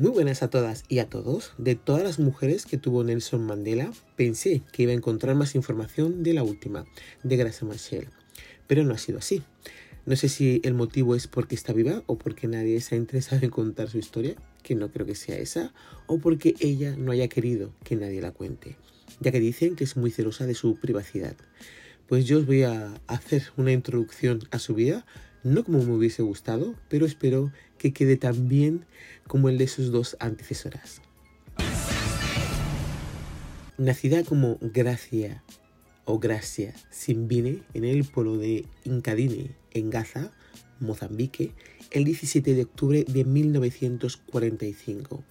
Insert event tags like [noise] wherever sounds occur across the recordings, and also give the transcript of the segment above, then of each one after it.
Muy buenas a todas y a todos. De todas las mujeres que tuvo Nelson Mandela, pensé que iba a encontrar más información de la última, de Graça Machel. Pero no ha sido así. No sé si el motivo es porque está viva o porque nadie se ha interesado en contar su historia, que no creo que sea esa, o porque ella no haya querido que nadie la cuente, ya que dicen que es muy celosa de su privacidad. Pues yo os voy a hacer una introducción a su vida, no como me hubiese gustado, pero espero que quede tan bien como el de sus dos antecesoras. Nacida como Gracia o Gracia Simbine en el pueblo de Incadine, en Gaza, Mozambique, el 17 de octubre de 1945.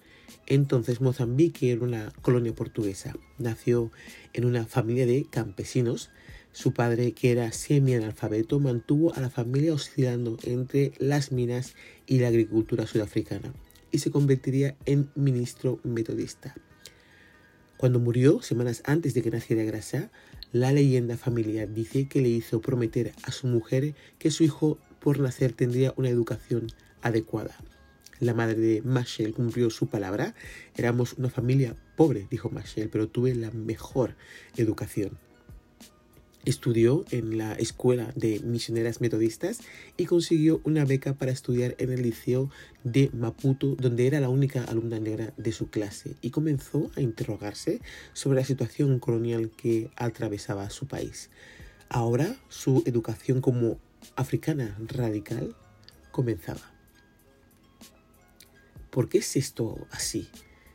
Entonces Mozambique era una colonia portuguesa. Nació en una familia de campesinos su padre, que era semi-analfabeto, mantuvo a la familia oscilando entre las minas y la agricultura sudafricana y se convertiría en ministro metodista. Cuando murió, semanas antes de que naciera Grasa, la leyenda familiar dice que le hizo prometer a su mujer que su hijo por nacer tendría una educación adecuada. La madre de Machel cumplió su palabra. Éramos una familia pobre, dijo Machel, pero tuve la mejor educación. Estudió en la Escuela de Misioneras Metodistas y consiguió una beca para estudiar en el Liceo de Maputo, donde era la única alumna negra de su clase, y comenzó a interrogarse sobre la situación colonial que atravesaba su país. Ahora su educación como africana radical comenzaba. ¿Por qué es esto así?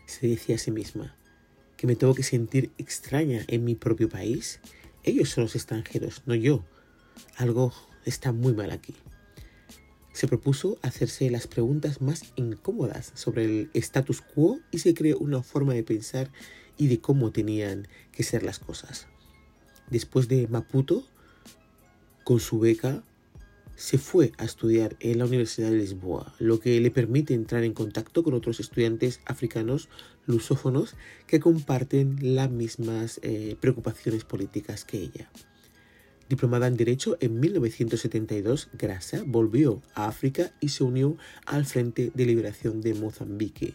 se decía a sí misma. ¿Que me tengo que sentir extraña en mi propio país? Ellos son los extranjeros, no yo. Algo está muy mal aquí. Se propuso hacerse las preguntas más incómodas sobre el status quo y se creó una forma de pensar y de cómo tenían que ser las cosas. Después de Maputo, con su beca, se fue a estudiar en la Universidad de Lisboa, lo que le permite entrar en contacto con otros estudiantes africanos lusófonos que comparten las mismas eh, preocupaciones políticas que ella. Diplomada en Derecho en 1972, Grasa volvió a África y se unió al Frente de Liberación de Mozambique,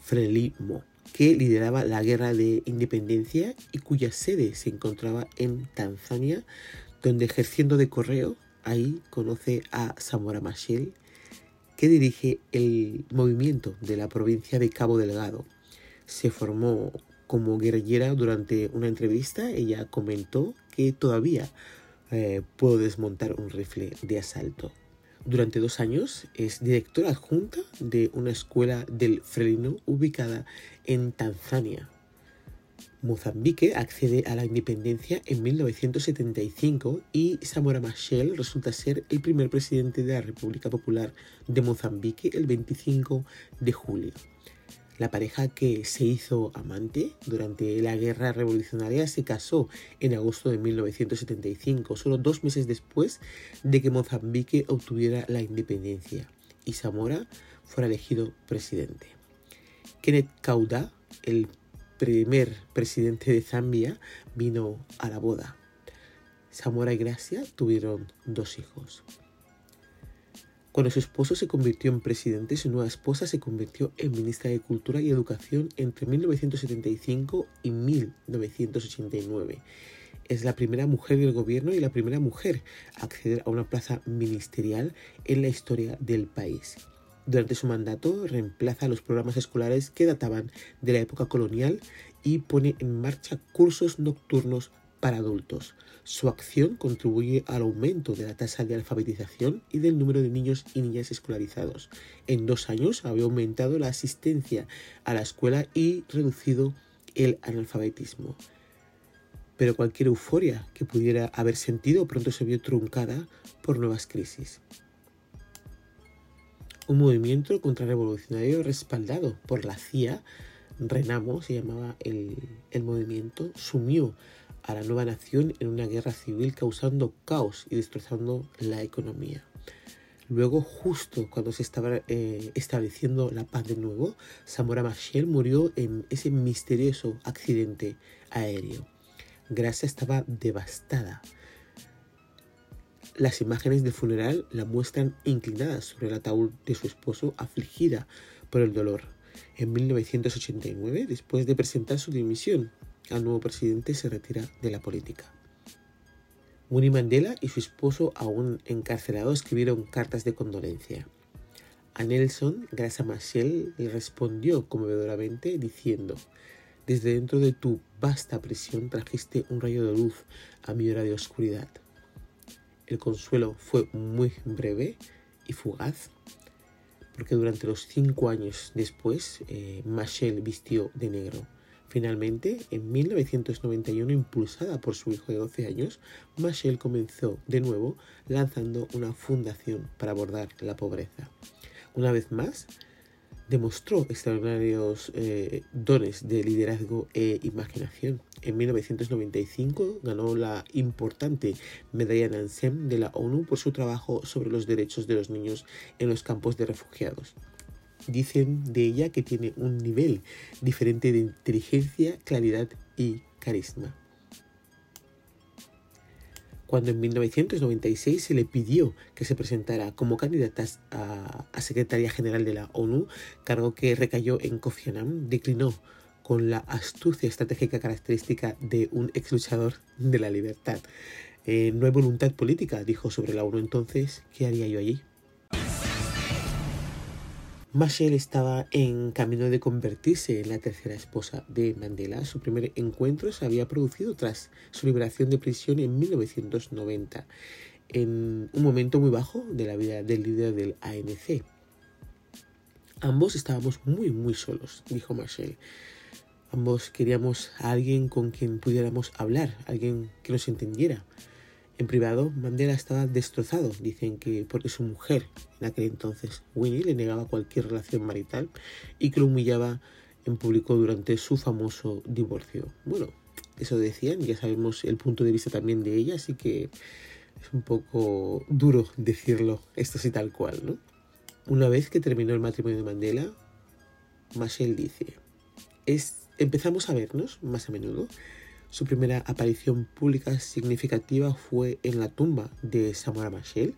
Frelimo, que lideraba la guerra de independencia y cuya sede se encontraba en Tanzania, donde ejerciendo de correo, ahí conoce a Samora Machel, que dirige el movimiento de la provincia de Cabo Delgado, se formó como guerrillera durante una entrevista. Ella comentó que todavía eh, puedo desmontar un rifle de asalto. Durante dos años es directora adjunta de una escuela del Frelimo ubicada en Tanzania. Mozambique accede a la independencia en 1975 y Samora Machel resulta ser el primer presidente de la República Popular de Mozambique el 25 de julio. La pareja que se hizo amante durante la guerra revolucionaria se casó en agosto de 1975, solo dos meses después de que Mozambique obtuviera la independencia y Zamora fuera elegido presidente. Kenneth Kauda, el primer presidente de Zambia, vino a la boda. Zamora y Gracia tuvieron dos hijos. Cuando su esposo se convirtió en presidente, su nueva esposa se convirtió en ministra de Cultura y Educación entre 1975 y 1989. Es la primera mujer del gobierno y la primera mujer a acceder a una plaza ministerial en la historia del país. Durante su mandato reemplaza los programas escolares que databan de la época colonial y pone en marcha cursos nocturnos para adultos. Su acción contribuye al aumento de la tasa de alfabetización y del número de niños y niñas escolarizados. En dos años había aumentado la asistencia a la escuela y reducido el analfabetismo. Pero cualquier euforia que pudiera haber sentido pronto se vio truncada por nuevas crisis. Un movimiento contrarrevolucionario respaldado por la CIA, Renamo se llamaba el, el movimiento, sumió a la nueva nación en una guerra civil causando caos y destrozando la economía. Luego, justo cuando se estaba eh, estableciendo la paz de nuevo, Samora Machel murió en ese misterioso accidente aéreo. Gracia estaba devastada. Las imágenes del funeral la muestran inclinada sobre el ataúd de su esposo, afligida por el dolor. En 1989, después de presentar su dimisión, al nuevo presidente se retira de la política. Winnie Mandela y su esposo, aún encarcelados, escribieron cartas de condolencia. A Nelson, Grasa Machel le respondió conmovedoramente diciendo: Desde dentro de tu vasta prisión trajiste un rayo de luz a mi hora de oscuridad. El consuelo fue muy breve y fugaz, porque durante los cinco años después, eh, vistió de negro. Finalmente, en 1991, impulsada por su hijo de 12 años, Machel comenzó de nuevo lanzando una fundación para abordar la pobreza. Una vez más, demostró extraordinarios eh, dones de liderazgo e imaginación. En 1995 ganó la importante medalla Nansen de la ONU por su trabajo sobre los derechos de los niños en los campos de refugiados. Dicen de ella que tiene un nivel diferente de inteligencia, claridad y carisma cuando en 1996 se le pidió que se presentara como candidata a, Secretaria General de la ONU, cargo que recayó en Kofi Annan, declinó con la astucia estratégica característica de un ex luchador de la libertad. Eh, no hay voluntad política, dijo sobre la ONU entonces, ¿qué haría yo allí? Machel estaba en camino de convertirse en la tercera esposa de Mandela. Su primer encuentro se había producido tras su liberación de prisión en 1990, en un momento muy bajo de la vida del líder del ANC. Ambos estábamos muy, muy solos, dijo Machel. Ambos queríamos a alguien con quien pudiéramos hablar, alguien que nos entendiera. En privado, Mandela estaba destrozado. Dicen que porque su mujer, en aquel entonces, Winnie, le negaba cualquier relación marital y que lo humillaba en público durante su famoso divorcio. Bueno, eso decían, ya sabemos el punto de vista también de ella, así que es un poco duro decirlo esto así tal cual, ¿no? Una vez que terminó el matrimonio de Mandela, Machel dice, empezamos a vernos más a menudo su primera aparición pública significativa fue en la tumba de Samora Machel.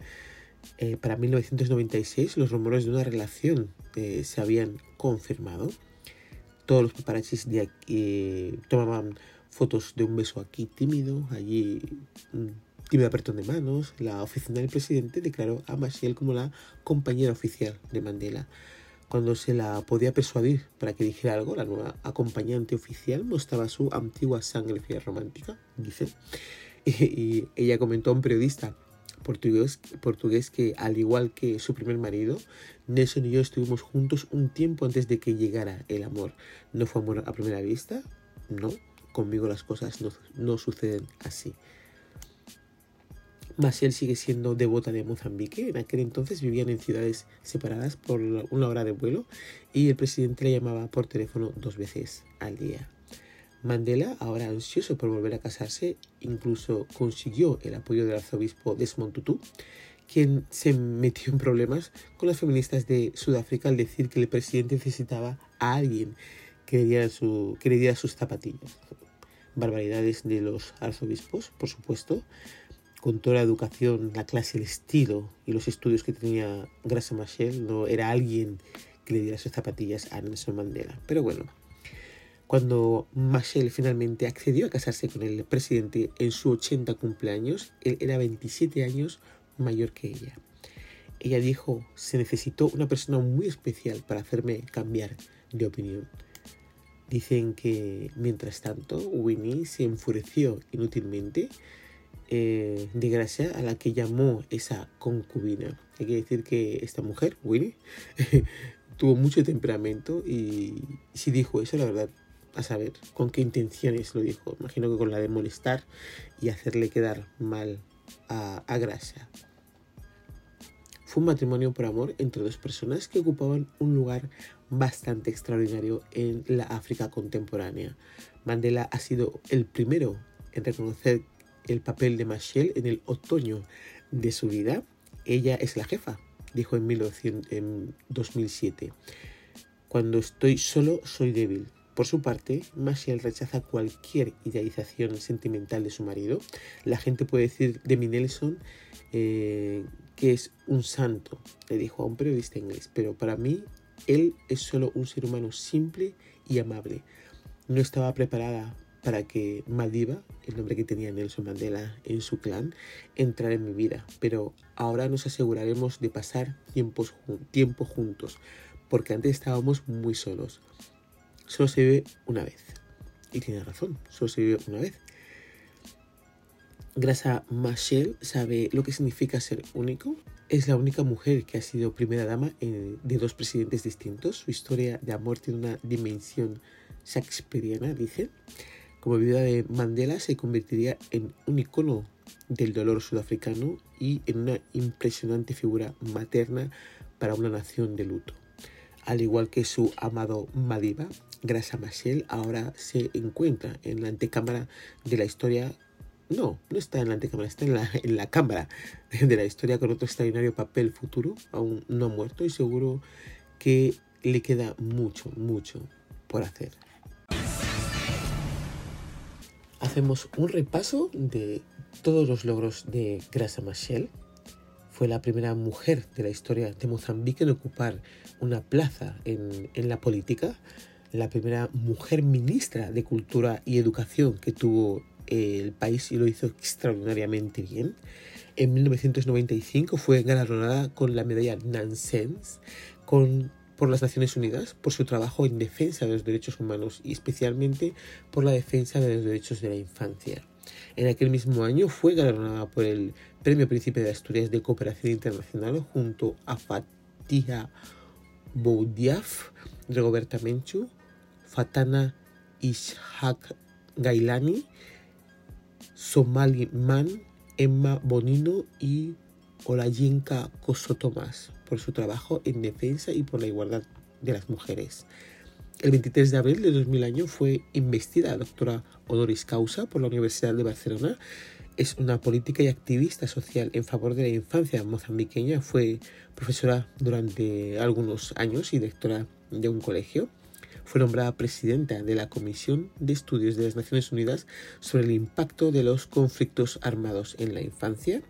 Eh, para 1996 los rumores de una relación eh, se habían confirmado. Todos los paparazzis de aquí, eh, tomaban fotos de un beso aquí tímido, allí un tímido apretón de manos. La oficina del presidente declaró a Machel como la compañera oficial de Mandela. Cuando se la podía persuadir para que dijera algo, la nueva acompañante oficial mostraba su antigua sangre romántica, dice. [laughs] Y, ella comentó a un periodista portugués, portugués que, al igual que su primer marido, Nelson y yo estuvimos juntos un tiempo antes de que llegara el amor. ¿No fue amor a primera vista? No, conmigo las cosas no, no suceden así. Maciel sigue siendo devota de Mozambique. En aquel entonces vivían en ciudades separadas por una hora de vuelo y el presidente le llamaba por teléfono dos veces al día. Mandela, ahora ansioso por volver a casarse, incluso consiguió el apoyo del arzobispo Desmond Tutu, quien se metió en problemas con las feministas de Sudáfrica al decir que el presidente necesitaba a alguien que le diera, su, que le diera sus zapatillas. Barbaridades de los arzobispos, por supuesto, con toda la educación, la clase, el estilo y los estudios que tenía Grasa Machel, no era alguien que le diera sus zapatillas a Nelson Mandela. Pero bueno, cuando Machel finalmente accedió a casarse con el presidente en su 80 cumpleaños, él era 27 años mayor que ella. Ella dijo, se necesitó una persona muy especial para hacerme cambiar de opinión. Dicen que, mientras tanto, Winnie se enfureció inútilmente eh, de gracia a la que llamó esa concubina. Hay que decir que esta mujer, Winnie, [laughs] tuvo mucho temperamento y si dijo eso, la verdad, a saber con qué intenciones lo dijo. Imagino que con la de molestar y hacerle quedar mal a, a Gracia. Fue un matrimonio por amor entre dos personas que ocupaban un lugar bastante extraordinario en la África contemporánea. Mandela ha sido el primero en reconocer el papel de Machel en el otoño de su vida. Ella es la jefa, dijo en, 2007. Cuando estoy solo, soy débil. Por su parte, Machel rechaza cualquier idealización sentimental de su marido. La gente puede decir de mi Nelson eh, que es un santo, le dijo a un periodista inglés, pero para mí Él es solo un ser humano simple y amable. No estaba preparada para que Madiba, el nombre que tenía Nelson Mandela en su clan, entrara en mi vida. Pero ahora nos aseguraremos de pasar tiempos, tiempo juntos, porque antes estábamos muy solos. Solo se vive una vez. Y tiene razón, solo se vive una vez. Grasa Machel sabe lo que significa ser único. Es la única mujer que ha sido primera dama de dos presidentes distintos. Su historia de amor tiene una dimensión shakespeariana, dice. Como viuda de Mandela se convertiría en un icono del dolor sudafricano y en una impresionante figura materna para una nación de luto. Al igual que su amado Madiba, Grasa Machel ahora se encuentra en la antecámara de la historia. No, no está en la antecámara, está en la, en la cámara de la historia con otro extraordinario papel futuro, aún no muerto y seguro que le queda mucho, mucho por hacer. Hacemos un repaso de todos los logros de Grasa Machel. Fue la primera mujer de la historia de Mozambique en ocupar una plaza en, la política la primera mujer ministra de Cultura y Educación que tuvo el país y lo hizo extraordinariamente bien. En 1995 fue galardonada con la medalla Nansen's con, por las Naciones Unidas por su trabajo en defensa de los derechos humanos y especialmente por la defensa de los derechos de la infancia. En aquel mismo año fue galardonada por el Premio Príncipe de Asturias de Cooperación Internacional junto a Fatia Boudiaf, Rigoberta Menchu, Fatana Ishak Gailani, Somali Man, Emma Bonino y Olayinka Kosotomas por su trabajo en defensa y por la igualdad de las mujeres. El 23 de abril de 2000 año fue investida doctora honoris causa por la Universidad de Barcelona. Es una política y activista social en favor de la infancia mozambiqueña. Fue profesora durante algunos años y directora de un colegio. Fue nombrada presidenta de la Comisión de Estudios de las Naciones Unidas sobre el impacto de los conflictos armados en la infancia.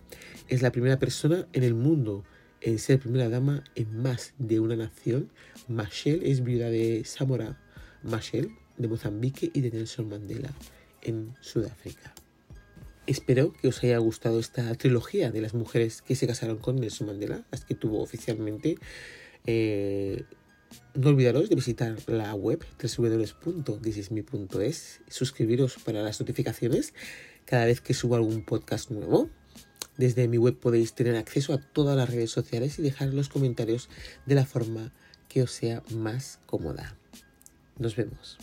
Es la primera persona en el mundo en ser primera dama en más de una nación. Machel es viuda de Samora Machel de Mozambique y de Nelson Mandela en Sudáfrica. Espero que os haya gustado esta trilogía de las mujeres que se casaron con Nelson Mandela, las que tuvo oficialmente. Eh, no olvidaros de visitar la web www.thisisme.es, suscribiros para las notificaciones cada vez que subo algún podcast nuevo. Desde mi web podéis tener acceso a todas las redes sociales y dejar los comentarios de la forma que os sea más cómoda. Nos vemos.